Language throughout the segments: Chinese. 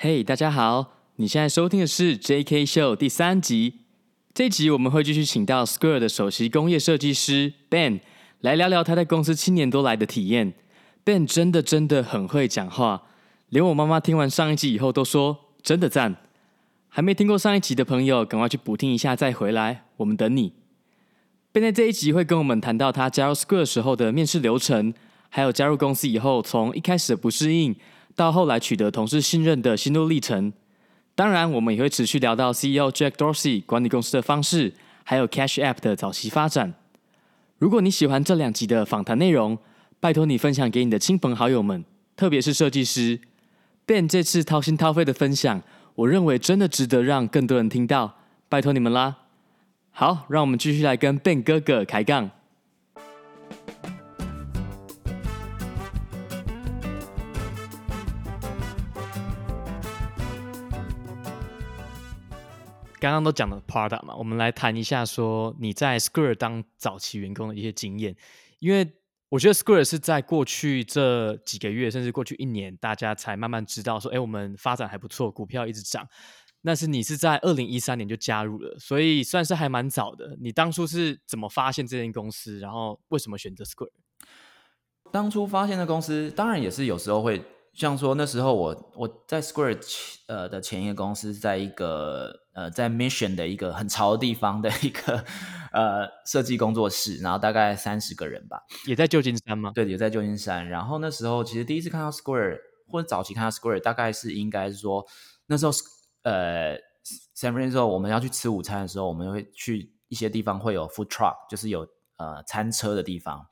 嘿大家好！你现在收听的是 J.K. Show 第三集。这集我们会继续请到 Square 的首席工业设计师 Ben 来聊聊他在公司七年多来的体验。Ben 真的真的很会讲话，连我妈妈听完上一集以后都说真的赞。还没听过上一集的朋友，赶快去补听一下再回来，我们等你。Ben 在这一集会跟我们谈到他加入 Square 时候的面试流程，还有加入公司以后从一开始的不适应。到后来取得同事信任的心路历程，当然我们也会持续聊到 CEO Jack Dorsey 管理公司的方式，还有 Cash App 的早期发展。如果你喜欢这两集的访谈内容，拜托你分享给你的亲朋好友们，特别是设计师。Ben 这次掏心掏肺的分享，我认为真的值得让更多人听到，拜托你们啦。好，让我们继续来跟 Ben 哥哥开杠。刚刚都讲了 product 嘛，我们来谈一下说你在 Square 当早期员工的一些经验，因为我觉得 Square 是在过去这几个月，甚至过去一年，大家才慢慢知道说，哎，我们发展还不错，股票一直涨。但是你是在二零一三年就加入了，所以算是还蛮早的。你当初是怎么发现这间公司，然后为什么选择 Square？当初发现的公司，当然也是有时候会。像说那时候我我在 Square 呃的前一个公司，在一个呃在 Mission 的一个很潮的地方的一个呃设计工作室，然后大概三十个人吧，也在旧金山吗？对，也在旧金山。然后那时候其实第一次看到 Square 或者早期看到 Square，大概是应该是说那时候呃 San Francisco 我们要去吃午餐的时候，我们会去一些地方会有 Food Truck，就是有呃餐车的地方。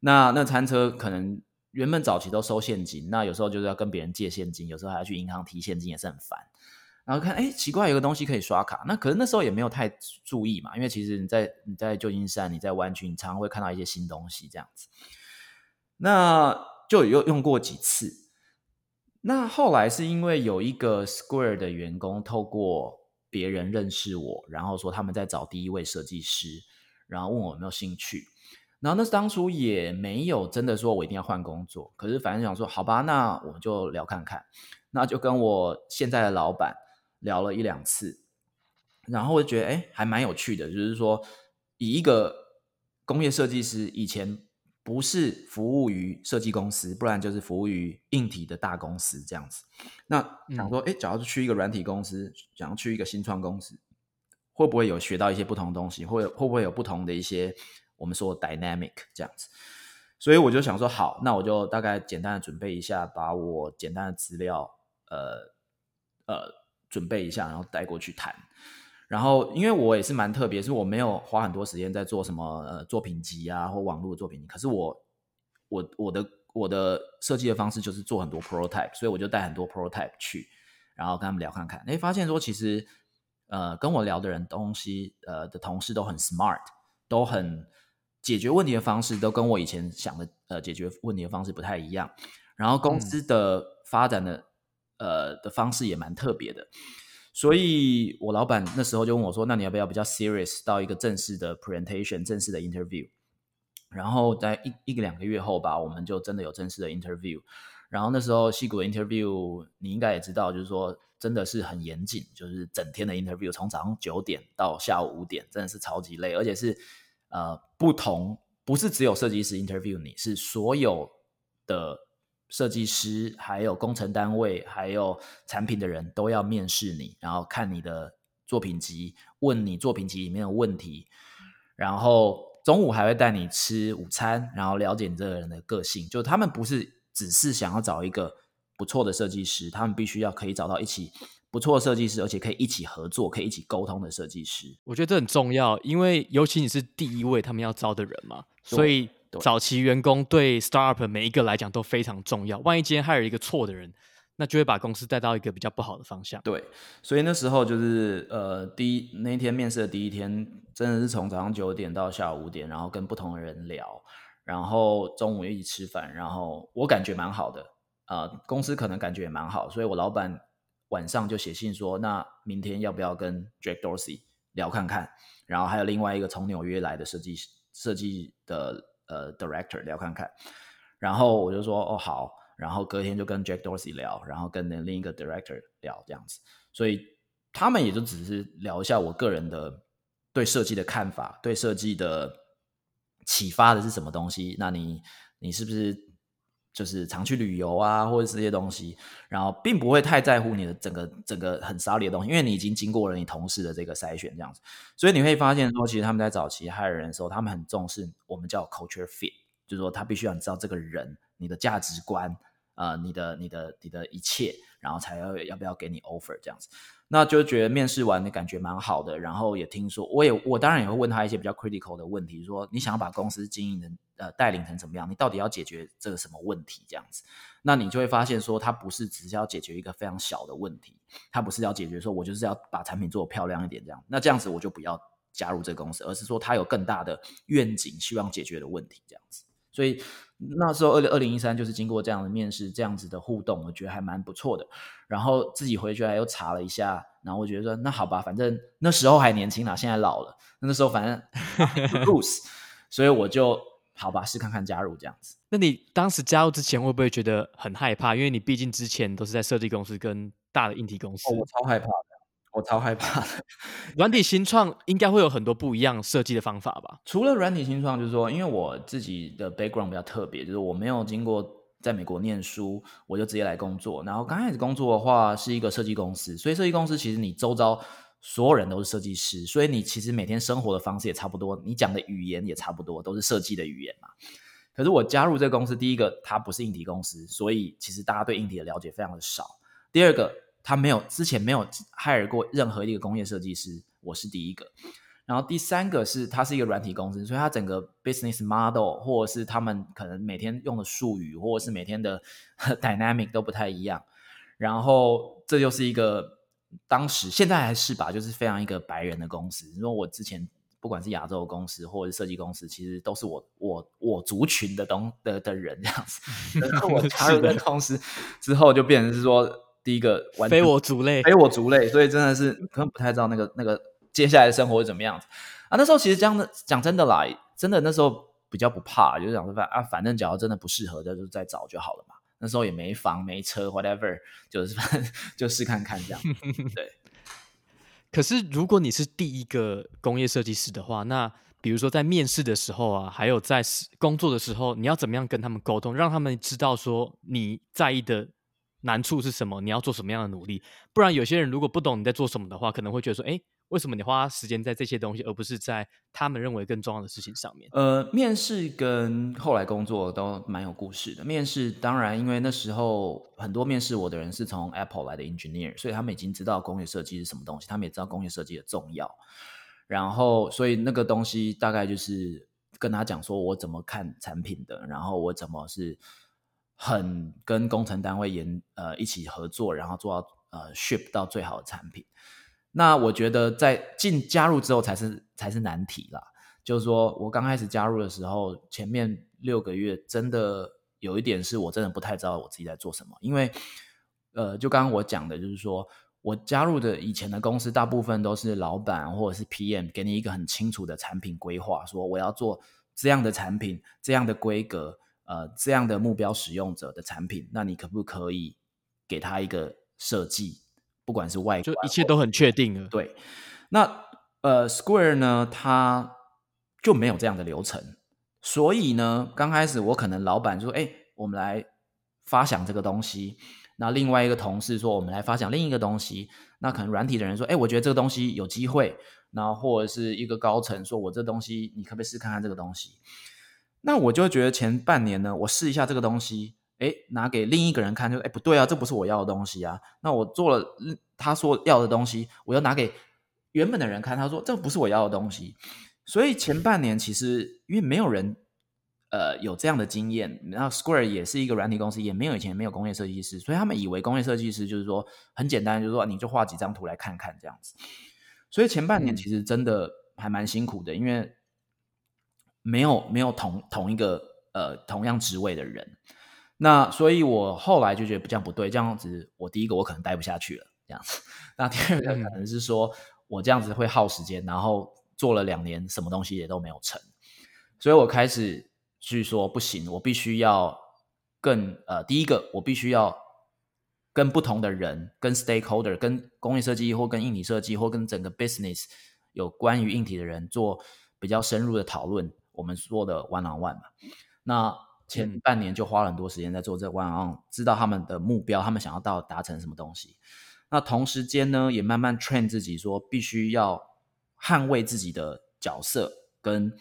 那那餐车可能。原本早期都收现金，那有时候就是要跟别人借现金，有时候还要去银行提现金，也是很烦。然后看，哎，奇怪，有个东西可以刷卡。那可是那时候也没有太注意嘛，因为其实你在你在旧金山，你在湾区，你常常会看到一些新东西这样子。那就有用过几次。那后来是因为有一个 Square 的员工透过别人认识我，然后说他们在找第一位设计师，然后问我有没有兴趣。然后那是当初也没有真的说我一定要换工作，可是反正想说好吧，那我们就聊看看，那就跟我现在的老板聊了一两次，然后我就觉得哎还蛮有趣的，就是说以一个工业设计师以前不是服务于设计公司，不然就是服务于硬体的大公司这样子。那想说哎，假如去一个软体公司，想要去一个新创公司，会不会有学到一些不同的东西？会会不会有不同的一些？我们说 dynamic 这样子，所以我就想说好，那我就大概简单的准备一下，把我简单的资料，呃呃准备一下，然后带过去谈。然后因为我也是蛮特别，是我没有花很多时间在做什么呃作品集啊或网络的作品集，可是我我我的我的设计的方式就是做很多 prototype，所以我就带很多 prototype 去，然后跟他们聊看看，诶，发现说其实呃跟我聊的人东西呃的同事都很 smart，都很。解决问题的方式都跟我以前想的呃解决问题的方式不太一样，然后公司的发展的、嗯、呃的方式也蛮特别的，所以我老板那时候就问我说：“那你要不要比较 serious 到一个正式的 presentation，正式的 interview？” 然后在一一个两个月后吧，我们就真的有正式的 interview。然后那时候矽谷的 interview 你应该也知道，就是说真的是很严谨，就是整天的 interview，从早上九点到下午五点，真的是超级累，而且是。呃，不同不是只有设计师 interview 你，是所有的设计师，还有工程单位，还有产品的人都要面试你，然后看你的作品集，问你作品集里面的问题，然后中午还会带你吃午餐，然后了解你这个人的个性。就他们不是只是想要找一个不错的设计师，他们必须要可以找到一起。不错的设计师，而且可以一起合作、可以一起沟通的设计师，我觉得这很重要，因为尤其你是第一位他们要招的人嘛，所以早期员工对 startup 每一个来讲都非常重要。万一今天还有一个错的人，那就会把公司带到一个比较不好的方向。对，所以那时候就是呃，第一那一天面试的第一天，真的是从早上九点到下午五点，然后跟不同的人聊，然后中午一起吃饭，然后我感觉蛮好的，呃，公司可能感觉也蛮好，所以我老板。晚上就写信说，那明天要不要跟 Jack Dorsey 聊看看？然后还有另外一个从纽约来的设计设计的呃 director 聊看看。然后我就说哦好，然后隔天就跟 Jack Dorsey 聊，然后跟另一个 director 聊这样子，所以他们也就只是聊一下我个人的对设计的看法，对设计的启发的是什么东西？那你你是不是？就是常去旅游啊，或者这些东西，然后并不会太在乎你的整个整个很 solid 的东西，因为你已经经过了你同事的这个筛选，这样子，所以你会发现说，其实他们在早期害人的时候，他们很重视我们叫 culture fit，就是说他必须要你知道这个人你的价值观，呃，你的你的你的一切，然后才要要不要给你 offer 这样子。那就觉得面试完的感觉蛮好的，然后也听说，我也我当然也会问他一些比较 critical 的问题，说你想要把公司经营的呃带领成怎么样？你到底要解决这个什么问题？这样子，那你就会发现说，他不是只是要解决一个非常小的问题，他不是要解决说我就是要把产品做漂亮一点这样，那这样子我就不要加入这个公司，而是说他有更大的愿景，希望解决的问题这样子，所以。那时候二零二零一三就是经过这样的面试，这样子的互动，我觉得还蛮不错的。然后自己回去还又查了一下，然后我觉得说那好吧，反正那时候还年轻啦，现在老了。那时候反正 lose，所以我就好吧，试看看加入这样子。那你当时加入之前会不会觉得很害怕？因为你毕竟之前都是在设计公司跟大的硬体公司。哦，我超害怕的。我超害怕的，软体新创应该会有很多不一样设计的方法吧？除了软体新创，就是说，因为我自己的 background 比较特别，就是我没有经过在美国念书，我就直接来工作。然后刚开始工作的话，是一个设计公司，所以设计公司其实你周遭所有人都是设计师，所以你其实每天生活的方式也差不多，你讲的语言也差不多，都是设计的语言嘛。可是我加入这个公司，第一个它不是硬体公司，所以其实大家对硬体的了解非常的少。第二个。他没有之前没有 hire 过任何一个工业设计师，我是第一个。然后第三个是，他是一个软体公司，所以他整个 business model 或者是他们可能每天用的术语，或者是每天的 dynamic 都不太一样。然后这就是一个当时现在还是吧，就是非常一个白人的公司。因为我之前不管是亚洲公司或者是设计公司，其实都是我我我族群的东的的人这样子。然后我加入这个公司之后，就变成是说。第一个非我族类，非我族类，所以真的是可能不太知道那个那个接下来的生活是怎么样子啊。那时候其实这样的讲真的啦，真的那时候比较不怕，就是想说反啊，反正只要真的不适合的，就再找就好了嘛。那时候也没房没车，whatever，就是 反正就试看看这样。对。可是如果你是第一个工业设计师的话，那比如说在面试的时候啊，还有在工作的时候，你要怎么样跟他们沟通，让他们知道说你在意的。难处是什么？你要做什么样的努力？不然有些人如果不懂你在做什么的话，可能会觉得说：“哎，为什么你花时间在这些东西，而不是在他们认为更重要的事情上面？”呃，面试跟后来工作都蛮有故事的。面试当然，因为那时候很多面试我的人是从 Apple 来的 engineer，所以他们已经知道工业设计是什么东西，他们也知道工业设计的重要。然后，所以那个东西大概就是跟他讲说我怎么看产品的，然后我怎么是。很跟工程单位研呃一起合作，然后做到呃 ship 到最好的产品。那我觉得在进加入之后才是才是难题啦。就是说我刚开始加入的时候，前面六个月真的有一点是我真的不太知道我自己在做什么，因为呃就刚刚我讲的就是说我加入的以前的公司大部分都是老板或者是 PM 给你一个很清楚的产品规划，说我要做这样的产品，这样的规格。呃，这样的目标使用者的产品，那你可不可以给他一个设计？不管是外观，就一切都很确定了。对，那呃，Square 呢，它就没有这样的流程。所以呢，刚开始我可能老板说：“哎，我们来发想这个东西。”那另外一个同事说：“我们来发想另一个东西。”那可能软体的人说：“哎，我觉得这个东西有机会。”然后或者是一个高层说：“我这东西，你可不可以试看看这个东西？”那我就觉得前半年呢，我试一下这个东西，诶，拿给另一个人看，就诶，不对啊，这不是我要的东西啊。那我做了他说要的东西，我又拿给原本的人看，他说这不是我要的东西。所以前半年其实因为没有人呃有这样的经验，然后 Square 也是一个软体公司，也没有以前没有工业设计师，所以他们以为工业设计师就是说很简单，就是说你就画几张图来看看这样子。所以前半年其实真的还蛮辛苦的，因为。没有没有同同一个呃同样职位的人，那所以我后来就觉得这样不对，这样子我第一个我可能待不下去了，这样子。那第二个可能是说我这样子会耗时间，然后做了两年，什么东西也都没有成，所以我开始去说不行，我必须要更呃，第一个我必须要跟不同的人、跟 stakeholder、跟工业设计或跟硬体设计或跟整个 business 有关于硬体的人做比较深入的讨论。我们说的 one on one 嘛，那前半年就花了很多时间在做这个 one on one，知道他们的目标，他们想要到达成什么东西。那同时间呢，也慢慢 train 自己说，必须要捍卫自己的角色，跟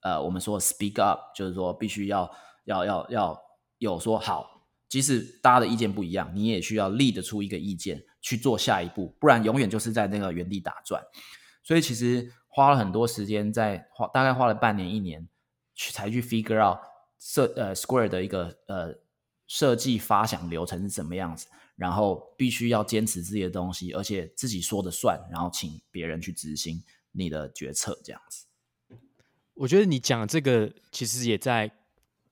呃，我们说 speak up，就是说必须要要要要有说好，即使大家的意见不一样，你也需要立得出一个意见去做下一步，不然永远就是在那个原地打转。所以其实花了很多时间在花，大概花了半年一年去才去 figure out 设呃 Square 的一个呃设计发想流程是什么样子。然后必须要坚持自己的东西，而且自己说的算，然后请别人去执行你的决策，这样子。我觉得你讲这个其实也在，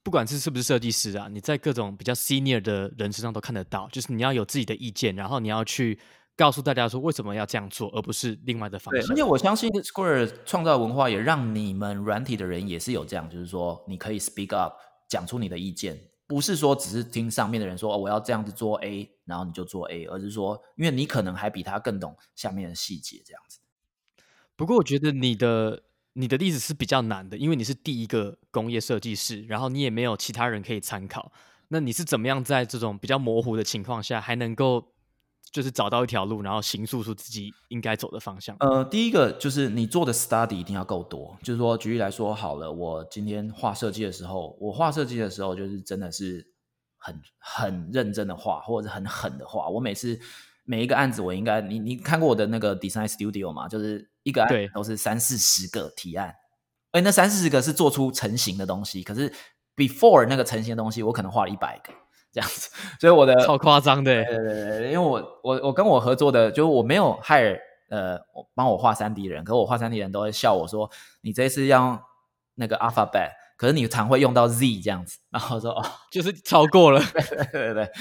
不管是是不是设计师啊，你在各种比较 senior 的人身上都看得到，就是你要有自己的意见，然后你要去告诉大家说为什么要这样做，而不是另外的方向。而且我相信 Square 创造文化也让你们软体的人也是有这样，就是说你可以 speak up，讲出你的意见。不是说只是听上面的人说，哦，我要这样子做 A，然后你就做 A，而是说，因为你可能还比他更懂下面的细节这样子。不过我觉得你的你的例子是比较难的，因为你是第一个工业设计师，然后你也没有其他人可以参考。那你是怎么样在这种比较模糊的情况下，还能够？就是找到一条路，然后形塑出自己应该走的方向。呃，第一个就是你做的 study 一定要够多。就是说，举例来说好了，我今天画设计的时候，我画设计的时候就是真的是很很认真的画，或者是很狠的画。我每次每一个案子，我应该你你看过我的那个 design studio 吗？就是一个案子都是三四十个提案，哎，那三四十个是做出成型的东西，可是 before 那个成型的东西，我可能画了一百个。这样子，所以我的超夸张的，对对对，因为我我我跟我合作的，就是我没有 hire 呃，帮我画三 D 的人，可是我画三 D 的人都会笑我说，你这次要用那个 alphabet，可是你常会用到 Z 这样子，然后说哦，就是超过了，对对对。对，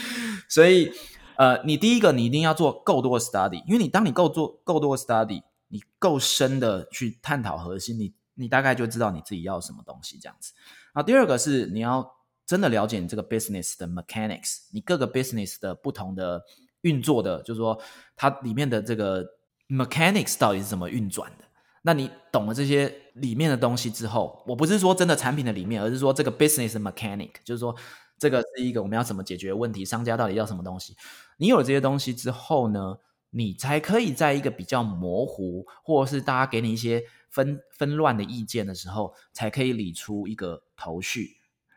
所以呃，你第一个你一定要做够多的 study，因为你当你够做够多的 study，你够深的去探讨核心，你你大概就知道你自己要什么东西这样子。然后第二个是你要。真的了解你这个 business 的 mechanics，你各个 business 的不同的运作的，就是说它里面的这个 mechanics 到底是怎么运转的？那你懂了这些里面的东西之后，我不是说真的产品的里面，而是说这个 business mechanic，就是说这个是一个我们要怎么解决问题，商家到底要什么东西？你有了这些东西之后呢，你才可以在一个比较模糊，或者是大家给你一些纷纷乱的意见的时候，才可以理出一个头绪。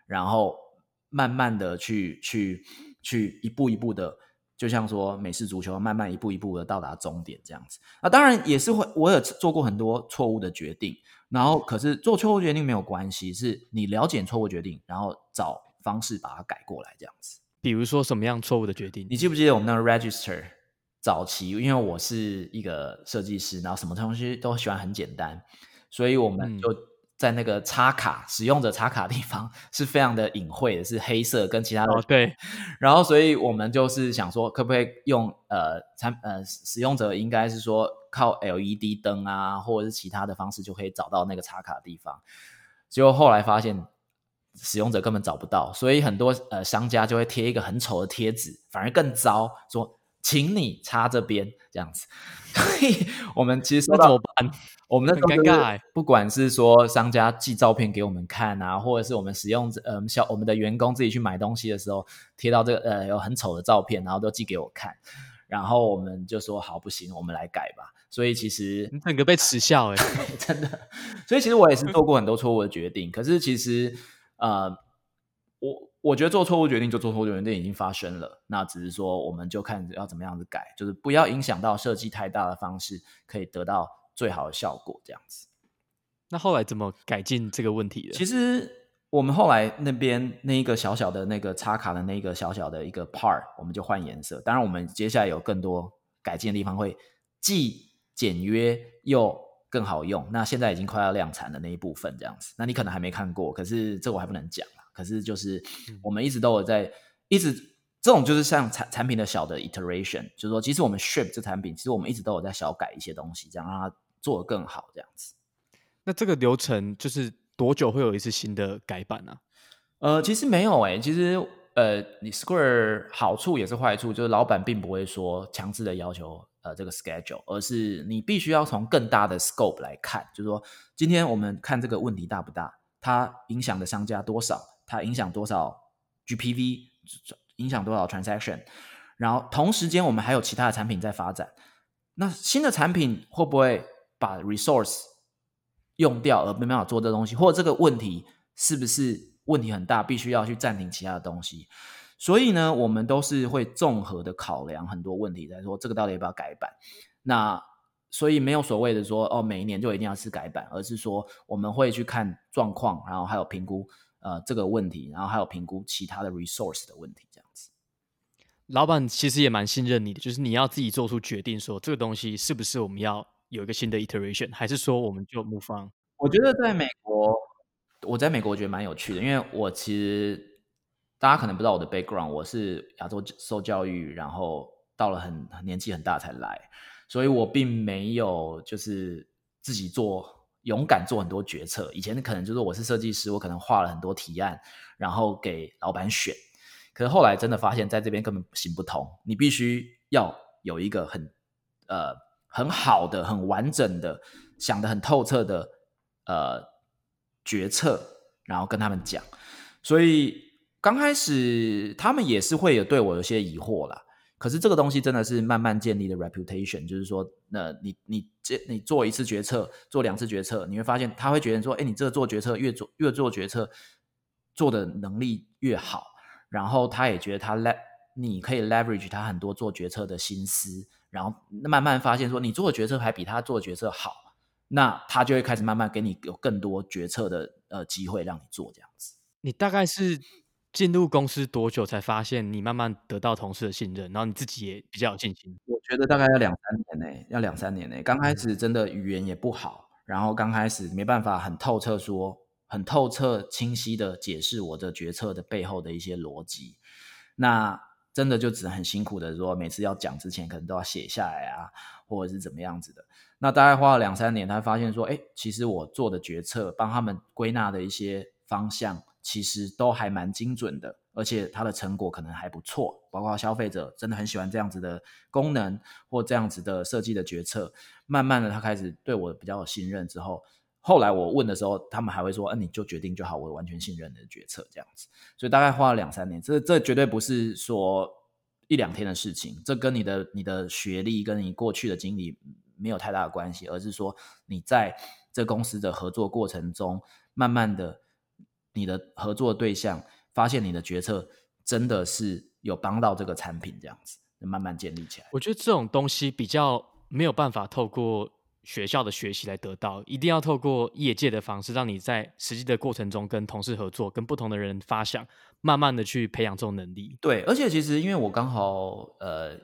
然后慢慢的去去去一步一步的，就像说美式足球，慢慢一步一步的到达终点这样子。那当然也是会，我有做过很多错误的决定。然后可是做错误决定没有关系，是你了解错误决定，然后找方式把它改过来这样子。比如说什么样错误的决定？你记不记得我们那个 register 早期？因为我是一个设计师，然后什么东西都喜欢很简单，所以我们就。嗯在那个插卡使用者插卡的地方是非常的隐晦的，是黑色跟其他的。哦，对。然后，所以我们就是想说，可不可以用呃产呃使用者应该是说靠 LED 灯啊，或者是其他的方式就可以找到那个插卡的地方。结果后来发现使用者根本找不到，所以很多呃商家就会贴一个很丑的贴纸，反而更糟，说请你插这边 这样子。所 以我们其实怎么办？我们的尴尬，不管是说商家寄照片给我们看啊，或者是我们使用呃小我们的员工自己去买东西的时候，贴到这个呃有很丑的照片，然后都寄给我看，然后我们就说好不行，我们来改吧。所以其实整个被耻笑哎，真的。所以其实我也是做过很多错误的决定，可是其实呃我我觉得做错误决定就做错误决定已经发生了，那只是说我们就看要怎么样子改，就是不要影响到设计太大的方式，可以得到。最好的效果这样子，那后来怎么改进这个问题的？其实我们后来那边那一个小小的那个插卡的那个小小的一个 part，我们就换颜色。当然，我们接下来有更多改进的地方，会既简约又更好用。那现在已经快要量产的那一部分这样子，那你可能还没看过，可是这我还不能讲。可是就是我们一直都有在，一直这种就是像产产品的小的 iteration，就是说，其实我们 ship 这产品，其实我们一直都有在小改一些东西，这样让它。做得更好，这样子。那这个流程就是多久会有一次新的改版呢？呃，其实没有诶、欸，其实呃，你 Square 好处也是坏处，就是老板并不会说强制的要求呃这个 schedule，而是你必须要从更大的 scope 来看，就是说今天我们看这个问题大不大，它影响的商家多少，它影响多少 GPV，影响多少 transaction，然后同时间我们还有其他的产品在发展，那新的产品会不会把 resource 用掉而没办法做这东西，或者这个问题是不是问题很大，必须要去暂停其他的东西？所以呢，我们都是会综合的考量很多问题，在说这个到底要不要改版。那所以没有所谓的说哦，每一年就一定要是改版，而是说我们会去看状况，然后还有评估呃这个问题，然后还有评估其他的 resource 的问题，这样子。老板其实也蛮信任你的，就是你要自己做出决定，说这个东西是不是我们要有一个新的 iteration，还是说我们就 move on？我觉得在美国，我在美国觉得蛮有趣的，因为我其实大家可能不知道我的 background，我是亚洲受教育，然后到了很年纪很大才来，所以我并没有就是自己做勇敢做很多决策。以前可能就是我是设计师，我可能画了很多提案，然后给老板选。可是后来真的发现，在这边根本行不通，你必须要有一个很呃很好的、很完整的、想得很透彻的呃决策，然后跟他们讲。所以刚开始他们也是会有对我有些疑惑啦。可是这个东西真的是慢慢建立的 reputation，就是说，那你你这你做一次决策，做两次决策，你会发现他会觉得说，哎，你这个做决策越做越做决策做的能力越好。然后他也觉得他 le 你可以 leverage 他很多做决策的心思，然后慢慢发现说你做的决策还比他做的决策好，那他就会开始慢慢给你有更多决策的呃机会让你做这样子。你大概是进入公司多久才发现你慢慢得到同事的信任，然后你自己也比较有信心？我觉得大概要两三年呢，要两三年呢。刚开始真的语言也不好，然后刚开始没办法很透彻说。很透彻、清晰的解释我的决策的背后的一些逻辑，那真的就只能很辛苦的说，每次要讲之前可能都要写下来啊，或者是怎么样子的。那大概花了两三年，他发现说，哎，其实我做的决策，帮他们归纳的一些方向，其实都还蛮精准的，而且它的成果可能还不错。包括消费者真的很喜欢这样子的功能或这样子的设计的决策，慢慢的他开始对我比较有信任之后。后来我问的时候，他们还会说：“嗯、你就决定就好，我完全信任你的决策。”这样子，所以大概花了两三年。这这绝对不是说一两天的事情，这跟你的你的学历跟你过去的经历没有太大的关系，而是说你在这公司的合作过程中，慢慢的你的合作对象发现你的决策真的是有帮到这个产品，这样子慢慢建立起来。我觉得这种东西比较没有办法透过。学校的学习来得到，一定要透过业界的方式，让你在实际的过程中跟同事合作，跟不同的人发想，慢慢的去培养这种能力。对，而且其实因为我刚好呃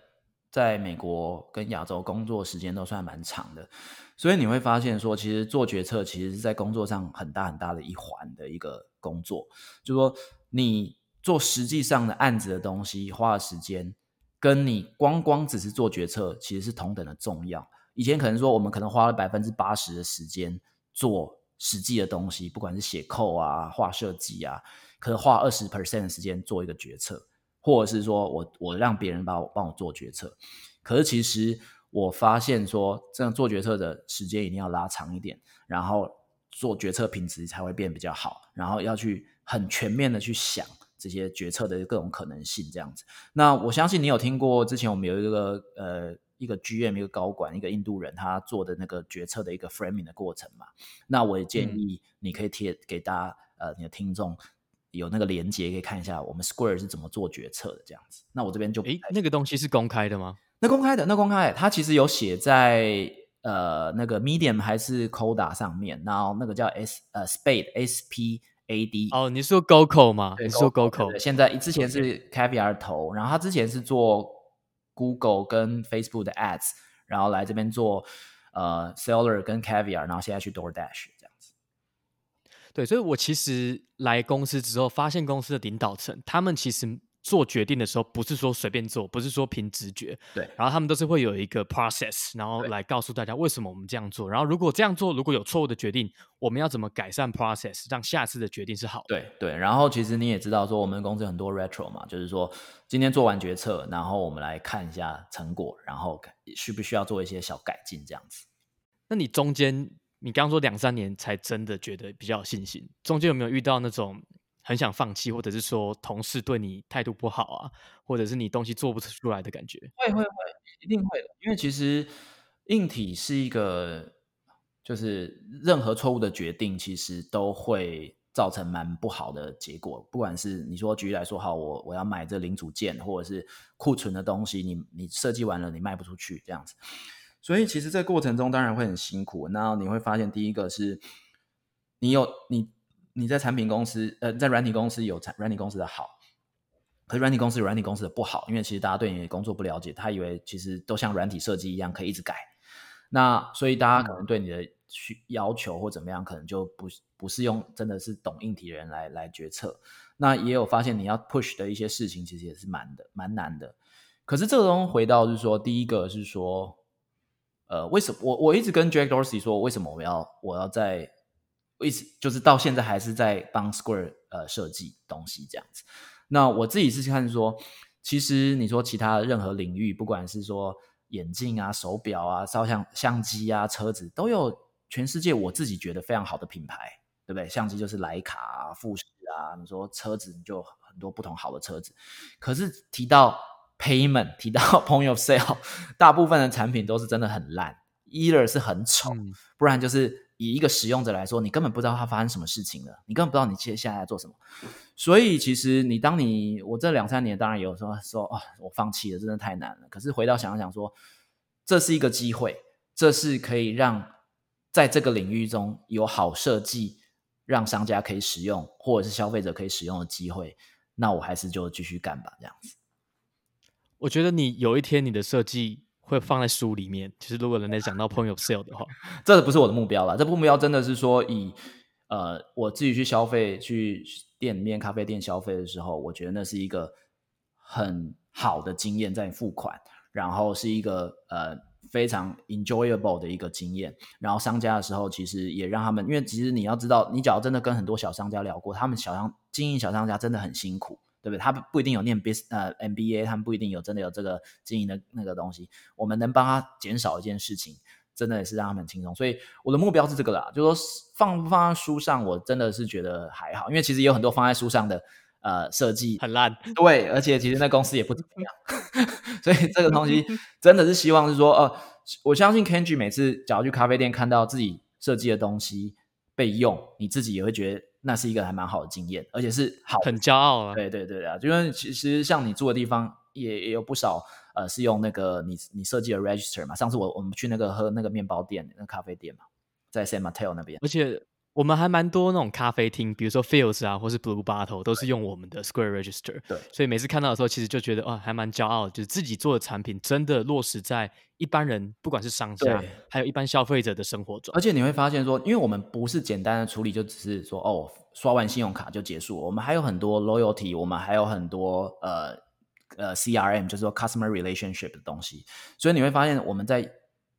在美国跟亚洲工作时间都算蛮长的，所以你会发现说，其实做决策其实是在工作上很大很大的一环的一个工作，就是说你做实际上的案子的东西花的时间，跟你光光只是做决策，其实是同等的重要。以前可能说，我们可能花了百分之八十的时间做实际的东西，不管是写 code 啊、画设计啊，可能花二十 percent 的时间做一个决策，或者是说我我让别人帮我帮我做决策。可是其实我发现说，这样做决策的时间一定要拉长一点，然后做决策品质才会变比较好，然后要去很全面的去想这些决策的各种可能性，这样子。那我相信你有听过之前我们有一个呃。一个 GM，一个高管，一个印度人，他做的那个决策的一个 framing 的过程嘛。那我也建议你可以贴给大家，嗯、呃，你的听众有那个连接，可以看一下我们 Square 是怎么做决策的这样子。那我这边就诶，那个东西是公开的吗？那公开的，那公开的，它其实有写在呃那个 Medium 还是 Coda 上面，然后那个叫 S 呃 Spade S P A D。哦，你说 GoCo 吗？对，你说 GoCo。现在之前是 Caviar 投，然后他之前是做。Google 跟 Facebook 的 Ads，然后来这边做呃 Seller 跟 Caviar，然后现在去 DoorDash。对，所以我其实来公司之后，发现公司的领导层他们其实做决定的时候，不是说随便做，不是说凭直觉，对。然后他们都是会有一个 process，然后来告诉大家为什么我们这样做。然后如果这样做如果有错误的决定，我们要怎么改善 process，让下次的决定是好的。对对。然后其实你也知道说，我们公司很多 retro 嘛，就是说今天做完决策，然后我们来看一下成果，然后需不需要做一些小改进这样子。那你中间？你刚刚说两三年才真的觉得比较有信心，中间有没有遇到那种很想放弃，或者是说同事对你态度不好啊，或者是你东西做不出来的感觉？会会会，一定会的。因为其实硬体是一个，就是任何错误的决定，其实都会造成蛮不好的结果。不管是你说举例来说，好，我我要买这零组件，或者是库存的东西，你你设计完了你卖不出去，这样子。所以其实这过程中当然会很辛苦，那你会发现第一个是，你有你你在产品公司，呃，在软体公司有产软体公司的好，可是软体公司有软体公司的不好，因为其实大家对你的工作不了解，他以为其实都像软体设计一样可以一直改，那所以大家可能对你的需要求或怎么样，可能就不不是用真的是懂硬体的人来来决策，那也有发现你要 push 的一些事情其实也是蛮的蛮难的，可是这个东西回到就是说，第一个是说。呃，为什么我我一直跟 Jack Dorsey 说，为什么我要我要在，一直就是到现在还是在帮 Square 呃设计东西这样子。那我自己是看说，其实你说其他任何领域，不管是说眼镜啊、手表啊、照相相机啊、车子，都有全世界我自己觉得非常好的品牌，对不对？相机就是徠卡啊、富士啊，你说车子你就很多不同好的车子，可是提到。Payment 提到 Point of Sale，大部分的产品都是真的很烂，either 是很丑，嗯，不然就是以一个使用者来说，你根本不知道它发生什么事情了，你根本不知道你接下来要做什么。所以其实你当你我这两三年当然有时候说啊，我放弃了，真的太难了。可是回到想想说，这是一个机会，这是可以让在这个领域中有好设计，让商家可以使用，或者是消费者可以使用的机会，那我还是就继续干吧，这样子。我觉得你有一天你的设计会放在书里面。其实如果人家讲到朋友 sale 的话，这不是我的目标了。这目标真的是说以呃我自己去消费，去店里面咖啡店消费的时候，我觉得那是一个很好的经验，在付款，然后是一个呃非常 enjoyable 的一个经验。然后商家的时候，其实也让他们，因为其实你要知道，你只要真的跟很多小商家聊过，他们小商经营小商家真的很辛苦。对不对？他不一定有念 bis 呃 MBA，他们不一定有真的有这个经营的那个东西。我们能帮他减少一件事情，真的也是让他们轻松。所以我的目标是这个啦，就是说放不放在书上，我真的是觉得还好，因为其实有很多放在书上的呃设计很烂，对，而且其实那公司也不怎么样。所以这个东西真的是希望是说，呃，我相信 Kenji 每次只要去咖啡店看到自己设计的东西被用，你自己也会觉得。那是一个还蛮好的经验，而且是好很骄傲啊！对对对啊，因为其实像你住的地方也也有不少呃，是用那个你你设计的 register 嘛。上次我我们去那个喝那个面包店、那、咖啡店嘛，在 San Mateo 那边，而且。我们还蛮多那种咖啡厅，比如说 Fields 啊，或是 Blue Bottle，都是用我们的 Square Register。对，所以每次看到的时候，其实就觉得啊，还蛮骄傲，就是自己做的产品真的落实在一般人，不管是商家，还有一般消费者的生活中。而且你会发现说，因为我们不是简单的处理，就只是说哦，刷完信用卡就结束，我们还有很多 Loyalty，我们还有很多呃呃 CRM，就是说 Customer Relationship 的东西。所以你会发现，我们在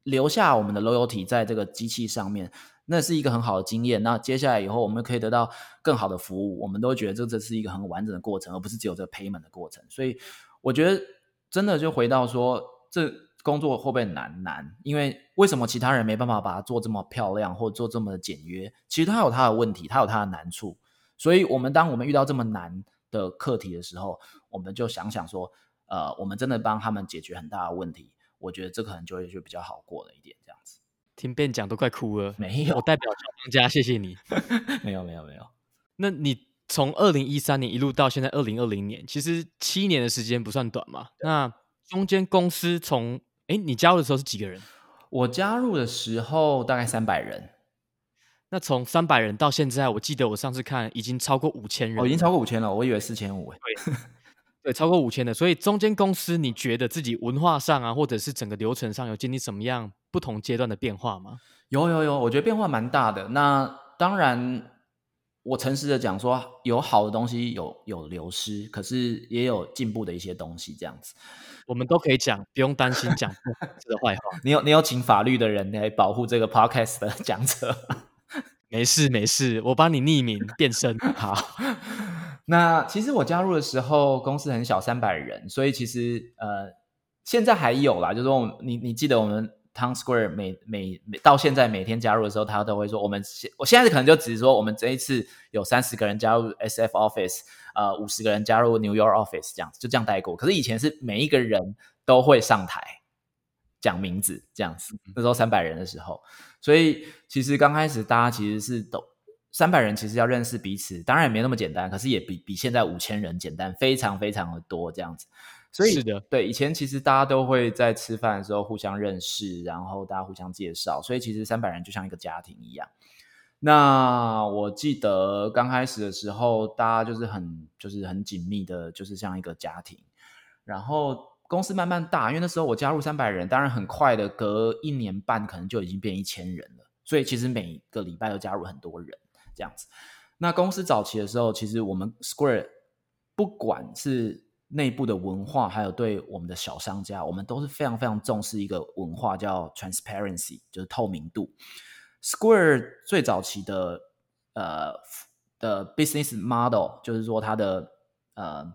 留下我们的 Loyalty 在这个机器上面。那是一个很好的经验。那接下来以后，我们可以得到更好的服务。我们都觉得这这是一个很完整的过程，而不是只有这个 payment 的过程。所以，我觉得真的就回到说，这工作会不会难？难，因为为什么其他人没办法把它做这么漂亮，或做这么的简约？其实它有它的问题，它有它的难处。所以，我们当我们遇到这么难的课题的时候，我们就想想说，呃，我们真的帮他们解决很大的问题。我觉得这可能就会就比较好过了一点，这样子。听 Ben 讲都快哭了，没有，我代表小当家谢谢你。没有没有没有，那你从二零一三年一路到现在二零二零年，其实七年的时间不算短嘛？那中间公司从哎你加入的时候是几个人？我加入的时候大概三百人。那从三百人到现在，我记得我上次看已经超过五千人，哦，已经超过五千了，我以为四千五。对。对，超过五千的，所以中间公司你觉得自己文化上啊，或者是整个流程上有经历什么样不同阶段的变化吗？有有有，我觉得变化蛮大的。那当然，我诚实的讲说，有好的东西有有流失，可是也有进步的一些东西，这样子，我们都可以讲，不用担心讲这个坏话。你有你有请法律的人来保护这个 podcast 的讲者？没事没事，我帮你匿名变身。好，那其实我加入的时候公司很小，三百人，所以其实呃现在还有啦，就是说你你记得我们。Town Square 每每每到现在每天加入的时候，他都会说我们现我现在可能就只是说我们这一次有三十个人加入 SF Office，呃五十个人加入 New York Office 这样子，就这样带过。可是以前是每一个人都会上台讲名字这样子，那时候三百人的时候，所以其实刚开始大家其实是都三百人，其实要认识彼此，当然也没那么简单，可是也比比现在五千人简单非常非常的多这样子。所以是的，对，以前其实大家都会在吃饭的时候互相认识，然后大家互相介绍，所以其实三百人就像一个家庭一样。那我记得刚开始的时候，大家就是很就是很紧密的，就是像一个家庭。然后公司慢慢大，因为那时候我加入三百人，当然很快的，隔一年半可能就已经变一千人了。所以其实每个礼拜都加入很多人这样子。那公司早期的时候，其实我们 Square 不管是内部的文化，还有对我们的小商家，我们都是非常非常重视一个文化，叫 transparency，就是透明度。Square 最早期的呃的 business model，就是说它的呃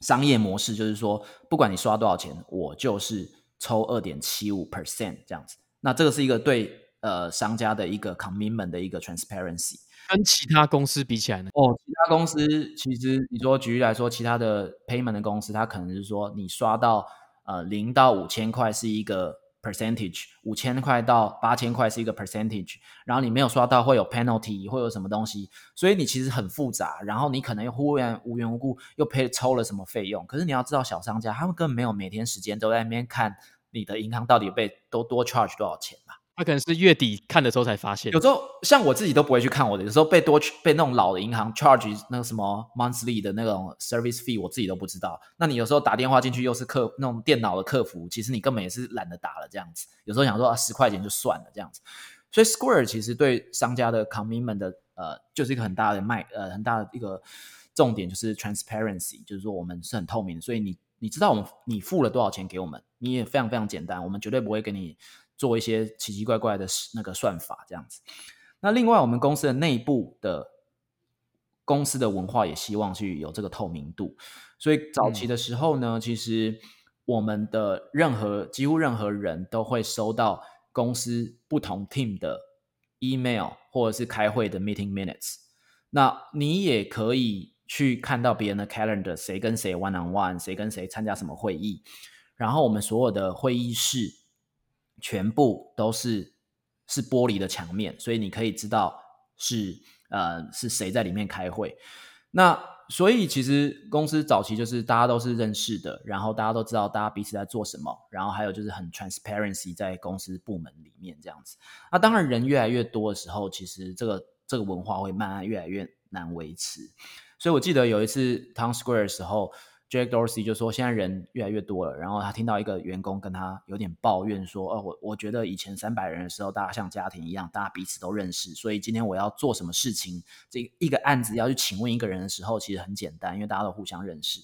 商业模式，就是说不管你刷多少钱，我就是抽二点七五 percent 这样子。那这个是一个对呃商家的一个 commitment 的一个 transparency。跟其他公司比起来呢？哦，其他公司其实你说举例来说，其他的 payment 的公司，它可能是说你刷到呃零到五千块是一个 percentage，五千块到八千块是一个 percentage，然后你没有刷到会有 penalty，会有什么东西，所以你其实很复杂，然后你可能又忽然无缘无故又赔抽了什么费用。可是你要知道，小商家他们根本没有每天时间都在那边看你的银行到底被都多 charge 多少钱嘛。他可能是月底看的时候才发现，有时候像我自己都不会去看我的，有时候被多被那种老的银行 charge 那个什么 monthly 的那种 service fee，我自己都不知道。那你有时候打电话进去又是客那种电脑的客服，其实你根本也是懒得打了这样子。有时候想说啊，十块钱就算了这样子。所以 Square 其实对商家的 commitment 的呃，就是一个很大的卖呃很大的一个重点，就是 transparency，就是说我们是很透明的，所以你你知道我们你付了多少钱给我们，你也非常非常简单，我们绝对不会给你。做一些奇奇怪怪的那个算法这样子。那另外，我们公司的内部的公司的文化也希望去有这个透明度。所以早期的时候呢，嗯、其实我们的任何几乎任何人都会收到公司不同 team 的 email 或者是开会的 meeting minutes。那你也可以去看到别人的 calendar，谁跟谁 one on one，谁跟谁参加什么会议。然后我们所有的会议室。全部都是是玻璃的墙面，所以你可以知道是呃是谁在里面开会。那所以其实公司早期就是大家都是认识的，然后大家都知道大家彼此在做什么，然后还有就是很 transparency 在公司部门里面这样子。那当然人越来越多的时候，其实这个这个文化会慢慢越来越难维持。所以我记得有一次 Town Square 的时候。Jack Dorsey 就说：“现在人越来越多了，然后他听到一个员工跟他有点抱怨说：‘哦，我我觉得以前三百人的时候，大家像家庭一样，大家彼此都认识，所以今天我要做什么事情，这一个案子要去请问一个人的时候，其实很简单，因为大家都互相认识。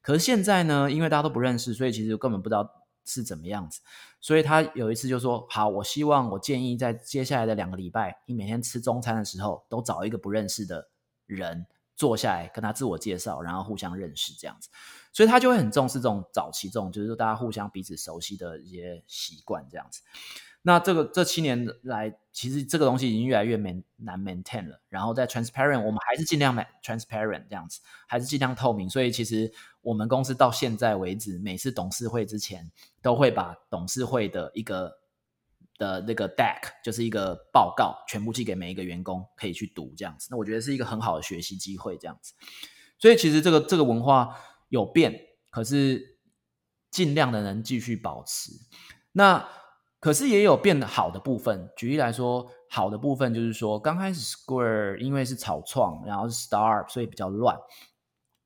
可是现在呢，因为大家都不认识，所以其实根本不知道是怎么样子。所以他有一次就说：‘好，我希望我建议在接下来的两个礼拜，你每天吃中餐的时候，都找一个不认识的人。’”坐下来跟他自我介绍，然后互相认识这样子，所以他就会很重视这种早期这种，就是说大家互相彼此熟悉的一些习惯这样子。那这个这七年来，其实这个东西已经越来越难 maintain 了。然后在 transparent，我们还是尽量 transparent 这样子，还是尽量透明。所以其实我们公司到现在为止，每次董事会之前都会把董事会的一个。的那个 deck 就是一个报告，全部寄给每一个员工可以去读，这样子。那我觉得是一个很好的学习机会，这样子。所以其实这个这个文化有变，可是尽量的能继续保持。那可是也有变得好的部分。举例来说，好的部分就是说，刚开始 Square 因为是草创，然后是 Star，所以比较乱。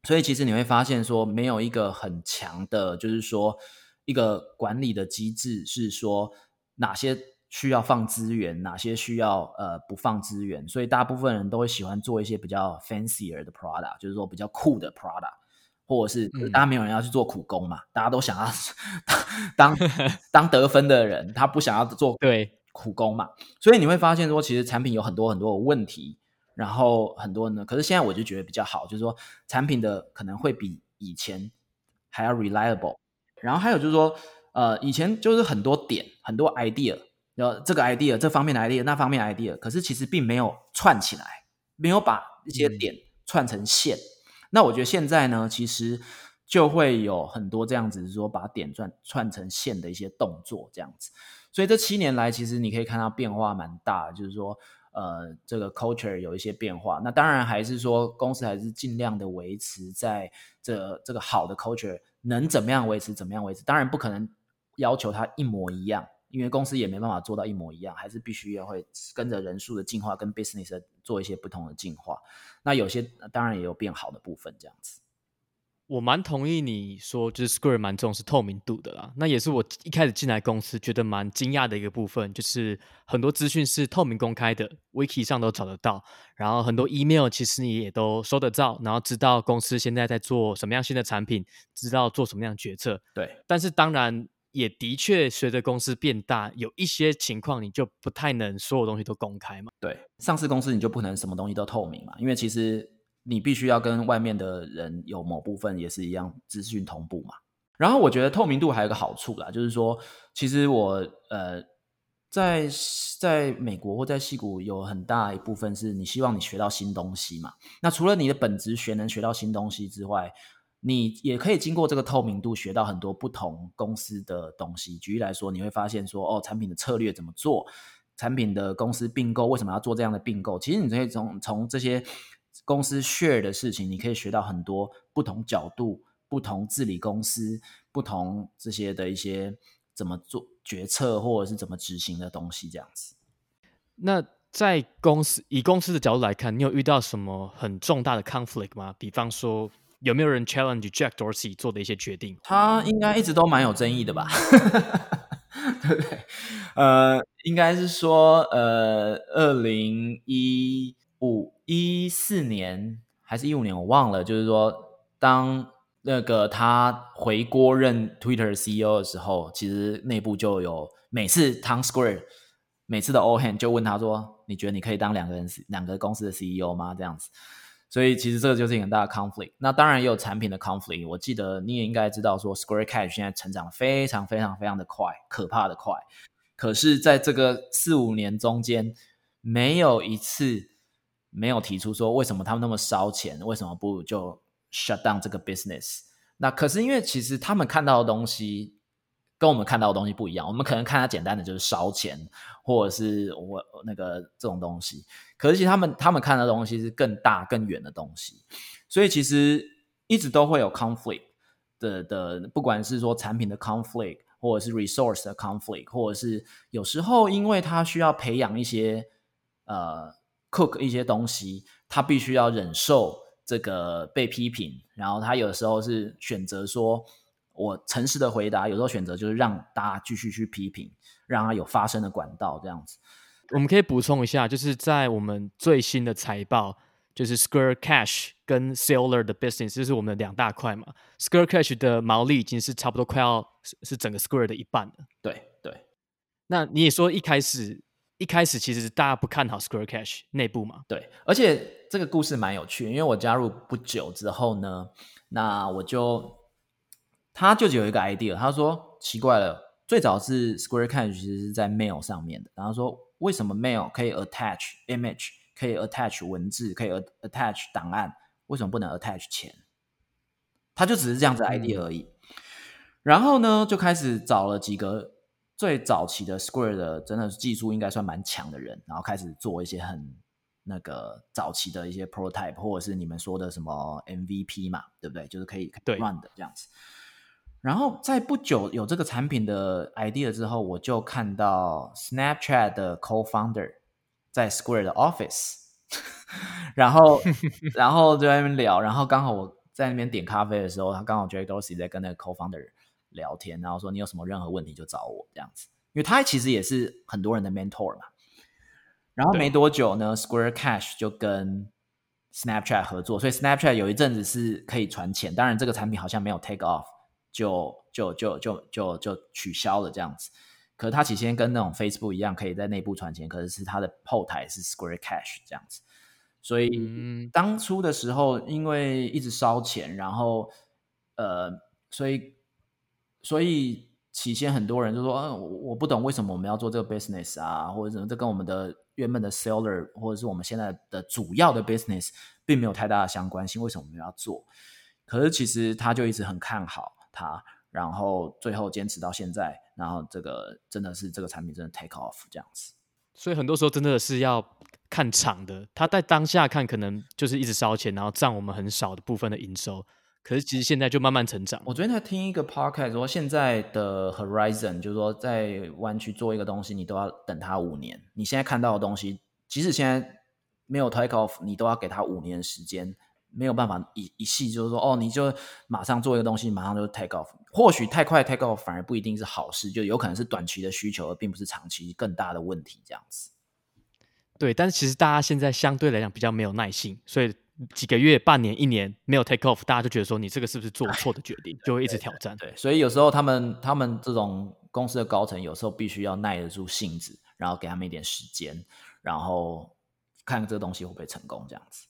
所以其实你会发现说，没有一个很强的，就是说一个管理的机制，是说。哪些需要放资源，哪些需要呃不放资源，所以大部分人都会喜欢做一些比较 fancier 的 product，就是说比较酷的 product，或者是大家没有人要去做苦工嘛，嗯、大家都想要 当当得分的人，他不想要做对。苦工嘛，所以你会发现说，其实产品有很多很多的问题，然后很多呢，可是现在我就觉得比较好，就是说产品的可能会比以前还要 reliable，然后还有就是说。呃，以前就是很多点，很多 idea，然后这个 idea 这方面的 idea，那方面的 idea，可是其实并没有串起来，没有把一些点串成线。嗯、那我觉得现在呢，其实就会有很多这样子说把点串串成线的一些动作，这样子。所以这七年来，其实你可以看到变化蛮大，就是说，呃，这个 culture 有一些变化。那当然还是说，公司还是尽量的维持在这这个好的 culture，能怎么样维持怎么样维持。当然不可能。要求它一模一样，因为公司也没办法做到一模一样，还是必须要会跟着人数的进化，跟 business 做一些不同的进化。那有些当然也有变好的部分，这样子。我蛮同意你说，就是 Square 蛮重视透明度的啦。那也是我一开始进来公司觉得蛮惊讶的一个部分，就是很多资讯是透明公开的，Wiki 上都找得到，然后很多 email 其实你也都收得到，然后知道公司现在在做什么样新的产品，知道做什么样的决策。对，但是当然。也的确，随着公司变大，有一些情况你就不太能所有东西都公开嘛。对，上市公司你就不能什么东西都透明嘛，因为其实你必须要跟外面的人有某部分也是一样资讯同步嘛。然后我觉得透明度还有一个好处啦，就是说，其实我呃在在美国或在矽谷有很大一部分是你希望你学到新东西嘛。那除了你的本职学能学到新东西之外，你也可以经过这个透明度学到很多不同公司的东西。举例来说，你会发现说，哦，产品的策略怎么做？产品的公司并购为什么要做这样的并购？其实你可以从从这些公司 share 的事情，你可以学到很多不同角度、不同治理公司、不同这些的一些怎么做决策或者是怎么执行的东西。这样子。那在公司以公司的角度来看，你有遇到什么很重大的 conflict 吗？比方说。有没有人 challenge Jack Dorsey 做的一些决定？他应该一直都蛮有争议的吧？对不对？呃，应该是说，呃，二零一五一四年还是一五年，我忘了。就是说，当那个他回锅任 Twitter CEO 的时候，其实内部就有每次 Tom Square 每次的 all hand 就问他说：“你觉得你可以当两个人两个公司的 CEO 吗？”这样子。所以其实这个就是一个很大的 conflict。那当然也有产品的 conflict。我记得你也应该知道，说 Square Cash 现在成长非常非常非常的快，可怕的快。可是在这个四五年中间，没有一次没有提出说为什么他们那么烧钱，为什么不就 shut down 这个 business？那可是因为其实他们看到的东西跟我们看到的东西不一样。我们可能看它简单的就是烧钱，或者是我那个这种东西。可是其实他们他们看的东西是更大更远的东西，所以其实一直都会有 conflict 的的，不管是说产品的 conflict，或者是 resource 的 conflict，或者是有时候因为他需要培养一些呃 cook 一些东西，他必须要忍受这个被批评，然后他有时候是选择说我诚实的回答，有时候选择就是让大家继续去批评，让他有发声的管道这样子。我们可以补充一下，就是在我们最新的财报，就是 Square Cash 跟 Seller 的 business，这是我们的两大块嘛。Square Cash 的毛利已经是差不多快要是整个 Square 的一半了。对对。那你也说一开始一开始其实大家不看好 Square Cash 内部嘛？对。而且这个故事蛮有趣，因为我加入不久之后呢，那我就他就有一个 idea，他说奇怪了，最早是 Square Cash 其实是在 Mail 上面的，然后说。为什么 mail 可以 attach image，可以 attach 文字，可以 attach 档案？为什么不能 attach 钱？他就只是这样子 idea 而已。嗯、然后呢，就开始找了几个最早期的 Square 的，真的是技术应该算蛮强的人，然后开始做一些很那个早期的一些 prototype，或者是你们说的什么 MVP 嘛，对不对？就是可以 run 的这样子。然后在不久有这个产品的 idea 之后，我就看到 Snapchat 的 co-founder 在 Square 的 office，然后 然后就在那边聊，然后刚好我在那边点咖啡的时候，他刚好 Jack Dorsey 在跟那个 co-founder 聊天，然后说你有什么任何问题就找我这样子。因为他其实也是很多人的 mentor 嘛。然后没多久呢，Square Cash 就跟 Snapchat 合作，所以 Snapchat 有一阵子是可以传钱，当然这个产品好像没有 take off，就就就就就就取消了这样子。可是它起先跟那种 Facebook 一样，可以在内部传钱，可是是它的后台是 Square Cash 这样子。所以当初的时候，因为一直烧钱，然后呃，所以所以起先很多人就说，嗯，我不懂为什么我们要做这个 business 啊，或者什么，这跟我们的原本的 seller 或者是我们现在的主要的 business 并没有太大的相关性，为什么我们要做？可是其实他就一直很看好他，然后最后坚持到现在，然后这个真的是这个产品真的 take off 这样子。所以很多时候真的是要看场的，他在当下看可能就是一直烧钱，然后占我们很少的部分的营收。可是其实现在就慢慢成长。我昨天在听一个 podcast 说，现在的 horizon 就是说在湾区做一个东西，你都要等它五年。你现在看到的东西，即使现在没有 take off，你都要给它五年时间，没有办法一一系就是说哦，你就马上做一个东西，马上就 take off。或许太快 take off 反而不一定是好事，就有可能是短期的需求，而并不是长期更大的问题这样子。对，但是其实大家现在相对来讲比较没有耐性，所以几个月、半年、一年没有 take off，大家就觉得说你这个是不是做错的决定，就会一直挑战。对，对，所以有时候他们他们这种公司的高层有时候必须要耐得住性子，然后给他们一点时间，然后看这个东西会不会成功这样子。